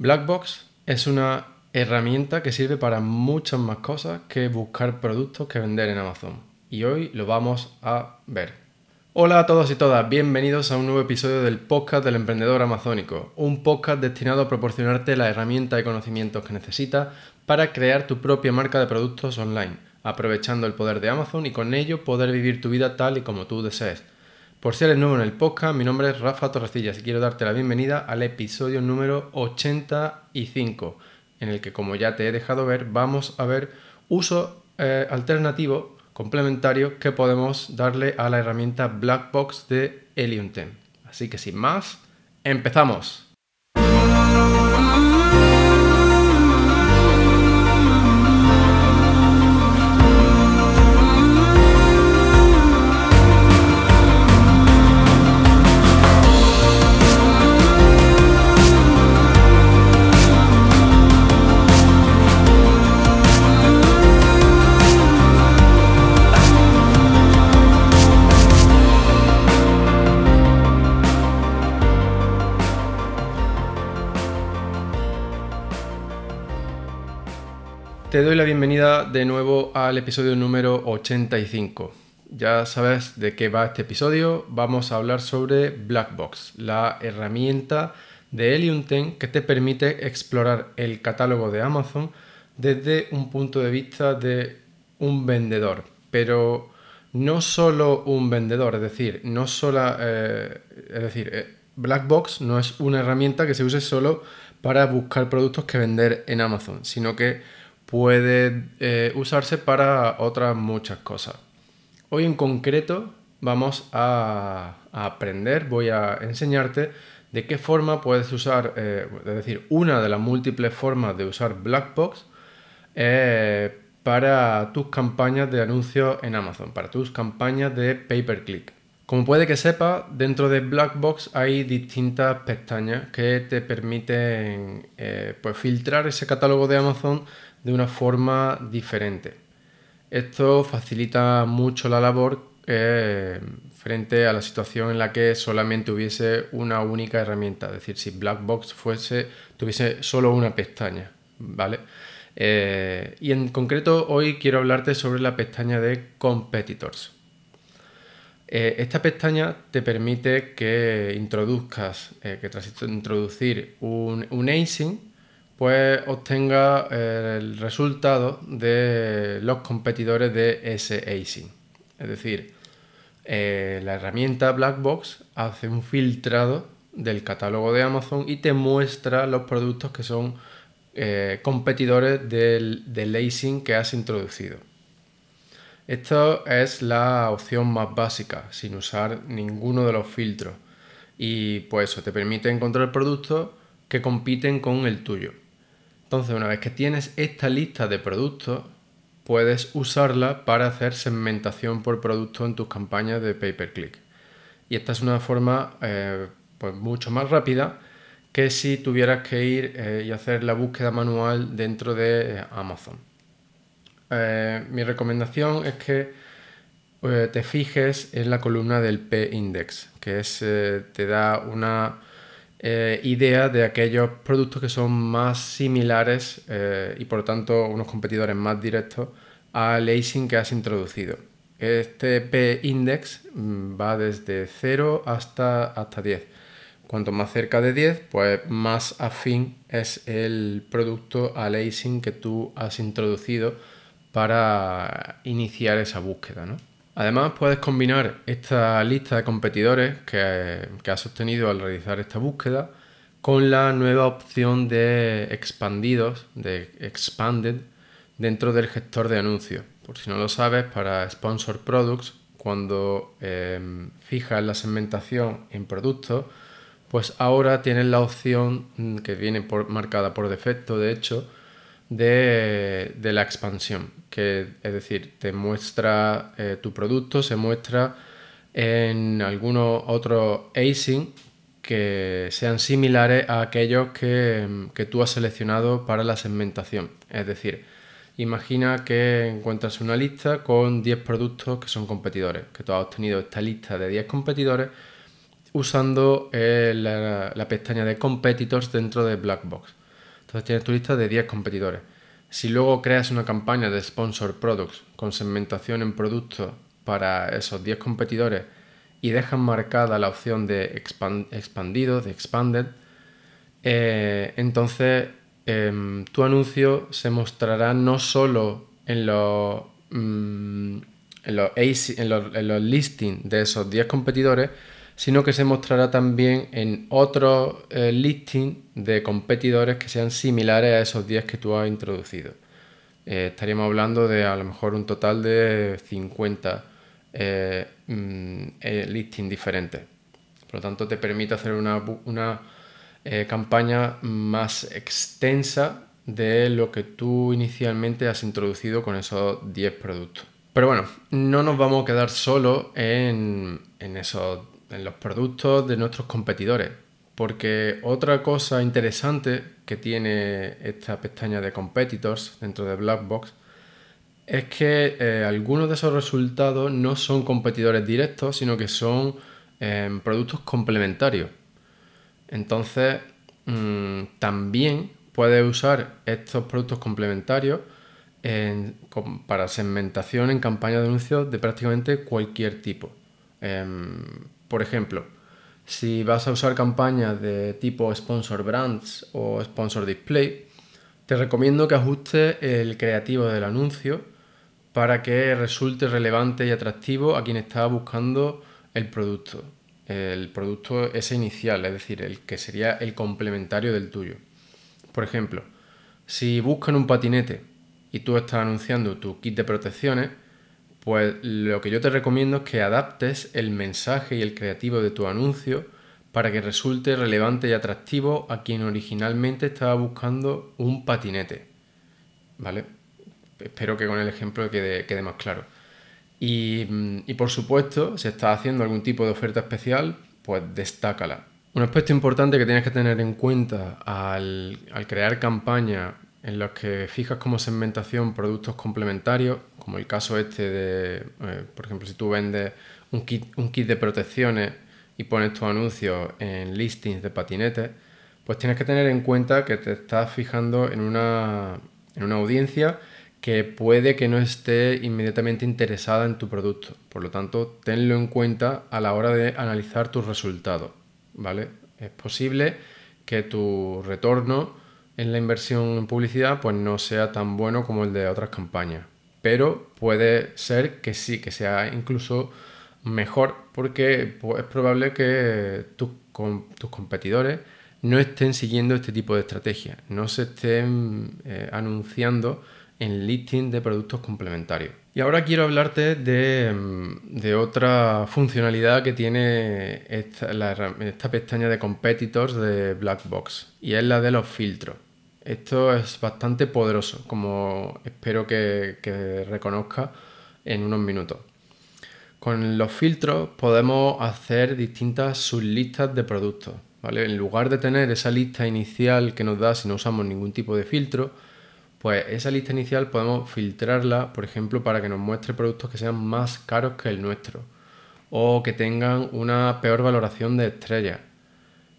Blackbox es una herramienta que sirve para muchas más cosas que buscar productos que vender en Amazon. Y hoy lo vamos a ver. Hola a todos y todas, bienvenidos a un nuevo episodio del podcast del emprendedor amazónico, un podcast destinado a proporcionarte la herramienta y conocimientos que necesitas para crear tu propia marca de productos online, aprovechando el poder de Amazon y con ello poder vivir tu vida tal y como tú desees. Por si eres nuevo en el podcast, mi nombre es Rafa Torrecillas y quiero darte la bienvenida al episodio número 85, en el que como ya te he dejado ver, vamos a ver uso eh, alternativo, complementario, que podemos darle a la herramienta Blackbox de Helium 10. Así que sin más, empezamos. Te doy la bienvenida de nuevo al episodio número 85. Ya sabes de qué va este episodio. Vamos a hablar sobre Blackbox, la herramienta de Helium 10 que te permite explorar el catálogo de Amazon desde un punto de vista de un vendedor. Pero no solo un vendedor, es decir, no solo, eh, es decir, eh, Blackbox no es una herramienta que se use solo para buscar productos que vender en Amazon, sino que puede eh, usarse para otras muchas cosas. Hoy en concreto vamos a, aprender, voy a enseñarte de qué forma puedes usar, eh, es decir, una de las múltiples formas de usar Blackbox eh, para tus campañas de anuncios en Amazon, para tus campañas de pay-per-click. Como puede que sepa, dentro de Blackbox hay distintas pestañas que te permiten pues filtrar ese catálogo de Amazon de una forma diferente. Esto facilita mucho la labor eh, frente a la situación en la que solamente hubiese una única herramienta, es decir, si Blackbox fuese, tuviese solo una pestaña, ¿vale? Eh, y en concreto hoy quiero hablarte sobre la pestaña de Competitors. Eh, esta pestaña te permite que introduzcas, que tras introducir un, un async, pues obtenga eh, el resultado de los competidores de ese async. Es decir, eh, la herramienta Blackbox hace un filtrado del catálogo de Amazon y te muestra los productos que son eh, competidores del, del async que has introducido. Esto es la opción más básica, sin usar ninguno de los filtros. Y pues eso te permite encontrar productos que compiten con el tuyo. Entonces, una vez que tienes esta lista de productos, puedes usarla para hacer segmentación por producto en tus campañas de pay-per-click. Y esta es una forma eh, pues mucho más rápida que si tuvieras que ir eh, y hacer la búsqueda manual dentro de eh, mi recomendación es que te fijes en la columna del P-Index, que es, te da una eh, idea de aquellos productos que son más similares eh, y por tanto unos competidores más directos al async que has introducido. Este P-index mm, va desde 0 hasta, hasta 10. Cuanto más cerca de 10, pues más afín es el producto al async que tú has introducido para iniciar esa búsqueda. ¿no? Además, puedes combinar esta lista de competidores que, has obtenido al realizar esta búsqueda con la nueva opción de expandidos, de expanded, dentro del gestor de anuncios. Por si no lo sabes, para Sponsor Products, cuando em, fijas la segmentación en productos, pues ahora tienes la opción mm, que viene marcada por defecto, de hecho, de, la expansión, que es decir, te muestra eh, tu producto, se muestra en algunos otros async que sean similares a aquellos que, que, tú has seleccionado para la segmentación. Es decir, imagina que encuentras una lista con 10 productos que son competidores, que tú has obtenido esta lista de 10 competidores usando eh, la, la, pestaña de competitors dentro de Blackbox. Entonces tienes tu lista de 10 competidores. Si luego creas una campaña de sponsor products con segmentación en productos para esos 10 competidores y dejas marcada la opción de expandido, de expanded, eh, entonces em, tu anuncio se mostrará no solo en los, mm, en los, listings de esos 10 competidores, sino que se mostrará también en otros eh, listings de competidores que sean similares a esos 10 que tú has introducido. Eh, estaríamos hablando de a lo mejor un total de 50 eh, mm, listings diferentes. Por lo tanto, te permite hacer una, una campaña más extensa de lo que tú inicialmente has introducido con esos 10 productos. Pero bueno, no nos vamos a quedar solo en, en esos en los productos de nuestros competidores. Porque otra cosa interesante que tiene esta pestaña de competitors dentro de Blackbox es que eh, algunos de esos resultados no son competidores directos, sino que son em, productos complementarios. Entonces, mm, también puedes usar estos productos complementarios para segmentación en campañas de anuncios de prácticamente cualquier tipo. Em, por ejemplo, si vas a usar campañas de tipo sponsor brands o sponsor display, te recomiendo que ajustes el creativo del anuncio para que resulte relevante y atractivo a quien está buscando el producto. El producto ese inicial, es decir, el que sería el complementario del tuyo. Por ejemplo, si buscan un patinete y tú estás anunciando tu kit de protecciones, pues lo que yo te recomiendo es que adaptes el mensaje y el creativo de tu anuncio para que resulte relevante y atractivo a quien originalmente estaba buscando un patinete. ¿Vale? Espero que con el ejemplo quede, quede más claro. Y, por supuesto, si estás haciendo algún tipo de oferta especial, pues destácala. Un aspecto importante que tienes que tener en cuenta al, al crear campañas en los que fijas como segmentación productos complementarios, como el caso este de, eh, por ejemplo, si tú vendes un kit, un kit de protecciones y pones tu anuncio en listings de patinetes, pues tienes que tener en cuenta que te estás fijando en una, en una audiencia que puede que no esté inmediatamente interesada en tu producto. Por lo tanto, tenlo en cuenta a la hora de analizar tus resultados. ¿vale? Es posible que tu retorno en la inversión en publicidad pues no sea tan bueno como el de otras campañas. Pero puede ser que sí, que sea incluso mejor porque pues, es probable que tus, tus competidores no estén siguiendo este tipo de estrategia, no se estén eh, anunciando en listing de productos complementarios. Y ahora quiero hablarte de, mm, otra funcionalidad que tiene esta, esta, pestaña de competitors de Blackbox y es la de los filtros. Esto es bastante poderoso, como espero que, que reconozca en unos minutos. Con los filtros podemos hacer distintas sublistas de productos. ¿vale? En lugar de tener esa lista inicial que nos da si no usamos ningún tipo de filtro, pues esa lista inicial podemos filtrarla, por ejemplo, para que nos muestre productos que sean más caros que el nuestro o que tengan una peor valoración de estrellas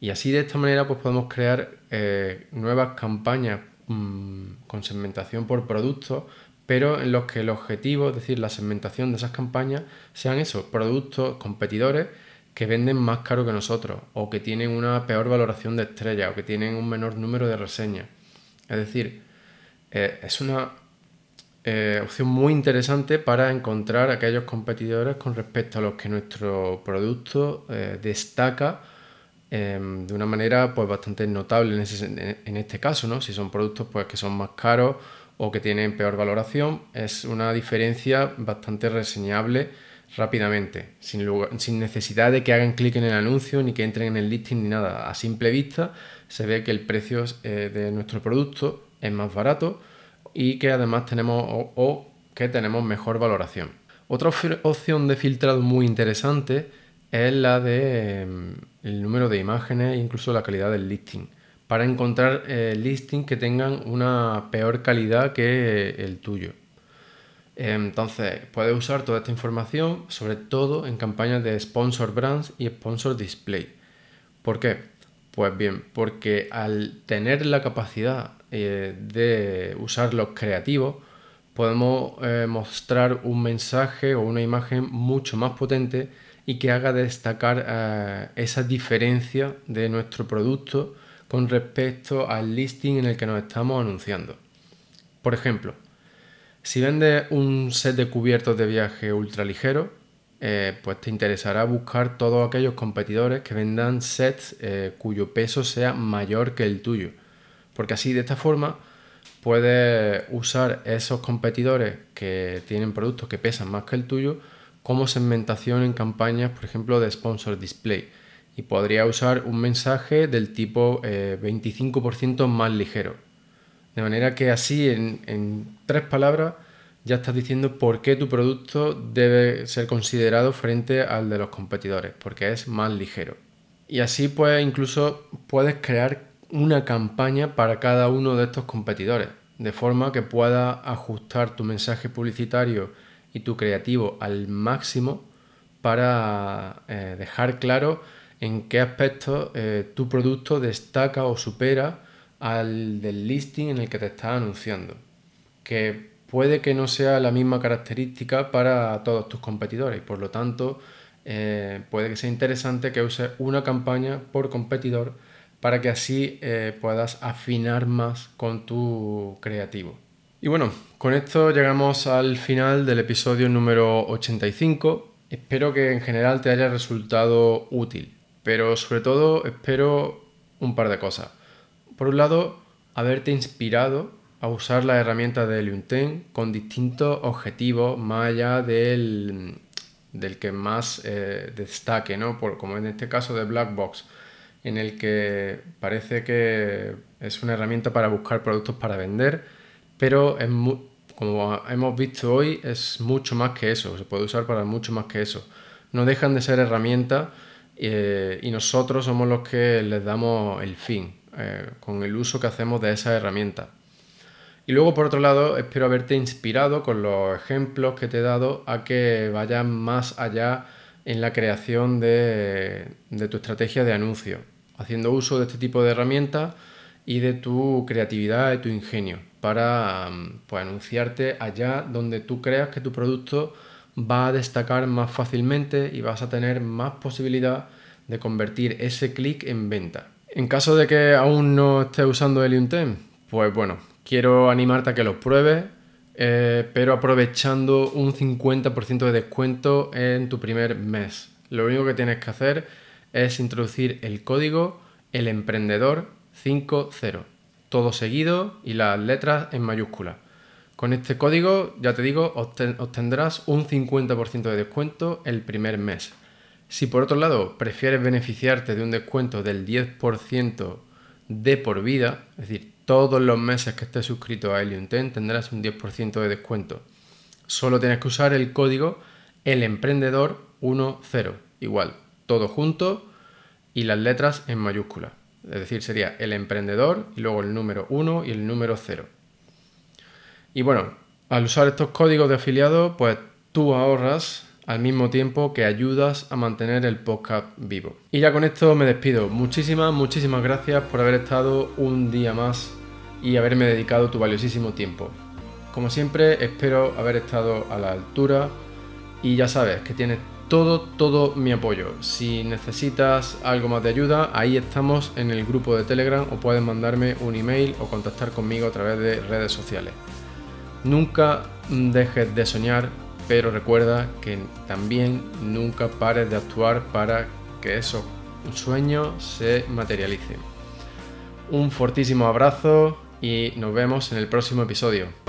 y así de esta manera pues podemos crear eh, nuevas campañas mm, con segmentación por productos, pero en los que el objetivo, es decir, la segmentación de esas campañas, sean esos productos competidores que venden más caro que nosotros, o que tienen una peor valoración de estrella, o que tienen un menor número de reseñas. Es decir, eh, es una eh, opción muy interesante para encontrar aquellos competidores con respecto a los que nuestro producto destaca Em, de una manera pues bastante notable en, este caso, ¿no? Si son productos pues que son más caros o que tienen peor valoración, es una diferencia bastante reseñable rápidamente, sin, sin necesidad de que hagan clic en el anuncio ni que entren en el listing ni nada. A simple vista se ve que el precio eh, de nuestro producto es más barato y que además tenemos o que tenemos mejor valoración. Otra opción de filtrado muy interesante es la de em, el número de imágenes e incluso la calidad del listing para encontrar eh, listings que tengan una peor calidad que el tuyo. Entonces, puedes usar toda esta información, sobre todo en campañas de sponsor brands y sponsor display. ¿Por qué? Pues bien, porque al tener la capacidad eh, de usar los creativos, podemos eh, mostrar un mensaje o una imagen mucho más potente y que haga destacar eh, esa diferencia de nuestro producto con respecto al listing en el que nos estamos anunciando. Por ejemplo, si vendes un set de cubiertos de viaje ultra ligero, eh, pues te interesará buscar todos aquellos competidores que vendan sets cuyo peso sea mayor que el tuyo. Porque así, de esta forma, puedes usar esos competidores que tienen productos que pesan más que el tuyo como segmentación en campañas, por ejemplo, de sponsor display. Y podría usar un mensaje del tipo 25% eh, más ligero. De manera que así, en tres palabras, ya estás diciendo por qué tu producto debe ser considerado frente al de los competidores, porque es más ligero. Y así pues incluso puedes crear una campaña para cada uno de estos competidores, de forma que pueda ajustar tu mensaje publicitario y tu creativo al máximo para eh, dejar claro en qué aspectos eh, tu producto destaca o supera al del listing en el que te estás anunciando. Que puede que no sea la misma característica para todos tus competidores por lo tanto eh, puede que sea interesante que uses una campaña por competidor para que así eh, puedas afinar más con tu creativo. Y bueno, con esto llegamos al final del episodio número 85. Espero que en general te haya resultado útil, pero sobre todo espero un par de cosas. Por un lado, haberte inspirado a usar la herramienta de Lunten con distintos objetivos más allá del, del que más eh, destaque, ¿no? Por, como en este caso de Black Box en el que parece que es una herramienta para buscar productos para vender, pero es como hemos visto hoy es mucho más que eso, se puede usar para mucho más que eso. No dejan de ser herramientas eh, y nosotros somos los que les damos el fin eh, con el uso que hacemos de esa herramienta. Y luego, por otro lado, espero haberte inspirado con los ejemplos que te he dado a que vayas más allá en la creación de, tu estrategia de anuncio haciendo uso de este tipo de herramientas y de tu creatividad y tu ingenio para mm, pues, anunciarte allá donde tú creas que tu producto va a destacar más fácilmente y vas a tener más posibilidad de convertir ese clic en venta. En caso de que aún no estés usando Helium 10, pues bueno, quiero animarte a que lo pruebes, eh, pero aprovechando un 50% de descuento en tu primer mes. Lo único que tienes que hacer es introducir el código el emprendedor 50, todo seguido y las letras en mayúscula. Con este código, ya te digo, obtendrás un 50% de descuento el primer mes. Si por otro lado prefieres beneficiarte de un descuento del 10% de por vida, es decir, todos los meses que estés suscrito a Helium 10 tendrás un 10% de descuento. Solo tienes que usar el código el emprendedor 10, igual, todo junto y las letras en mayúscula. Es decir, sería el emprendedor y luego el número 1 y el número 0. Y bueno, al usar estos códigos de afiliado, pues tú ahorras al mismo tiempo que ayudas a mantener el podcast vivo. Y ya con esto me despido. Muchísimas, muchísimas gracias por haber estado un día más y haberme dedicado tu valiosísimo tiempo. Como siempre, espero haber estado a la altura y ya sabes que tienes todo, todo mi apoyo. Si necesitas algo más de ayuda, ahí estamos en el grupo de Telegram o puedes mandarme un email o contactar conmigo a través de redes sociales. Nunca dejes de soñar, pero recuerda que también nunca pares de actuar para que esos sueños se materialicen. Un fortísimo abrazo y nos vemos en el próximo episodio.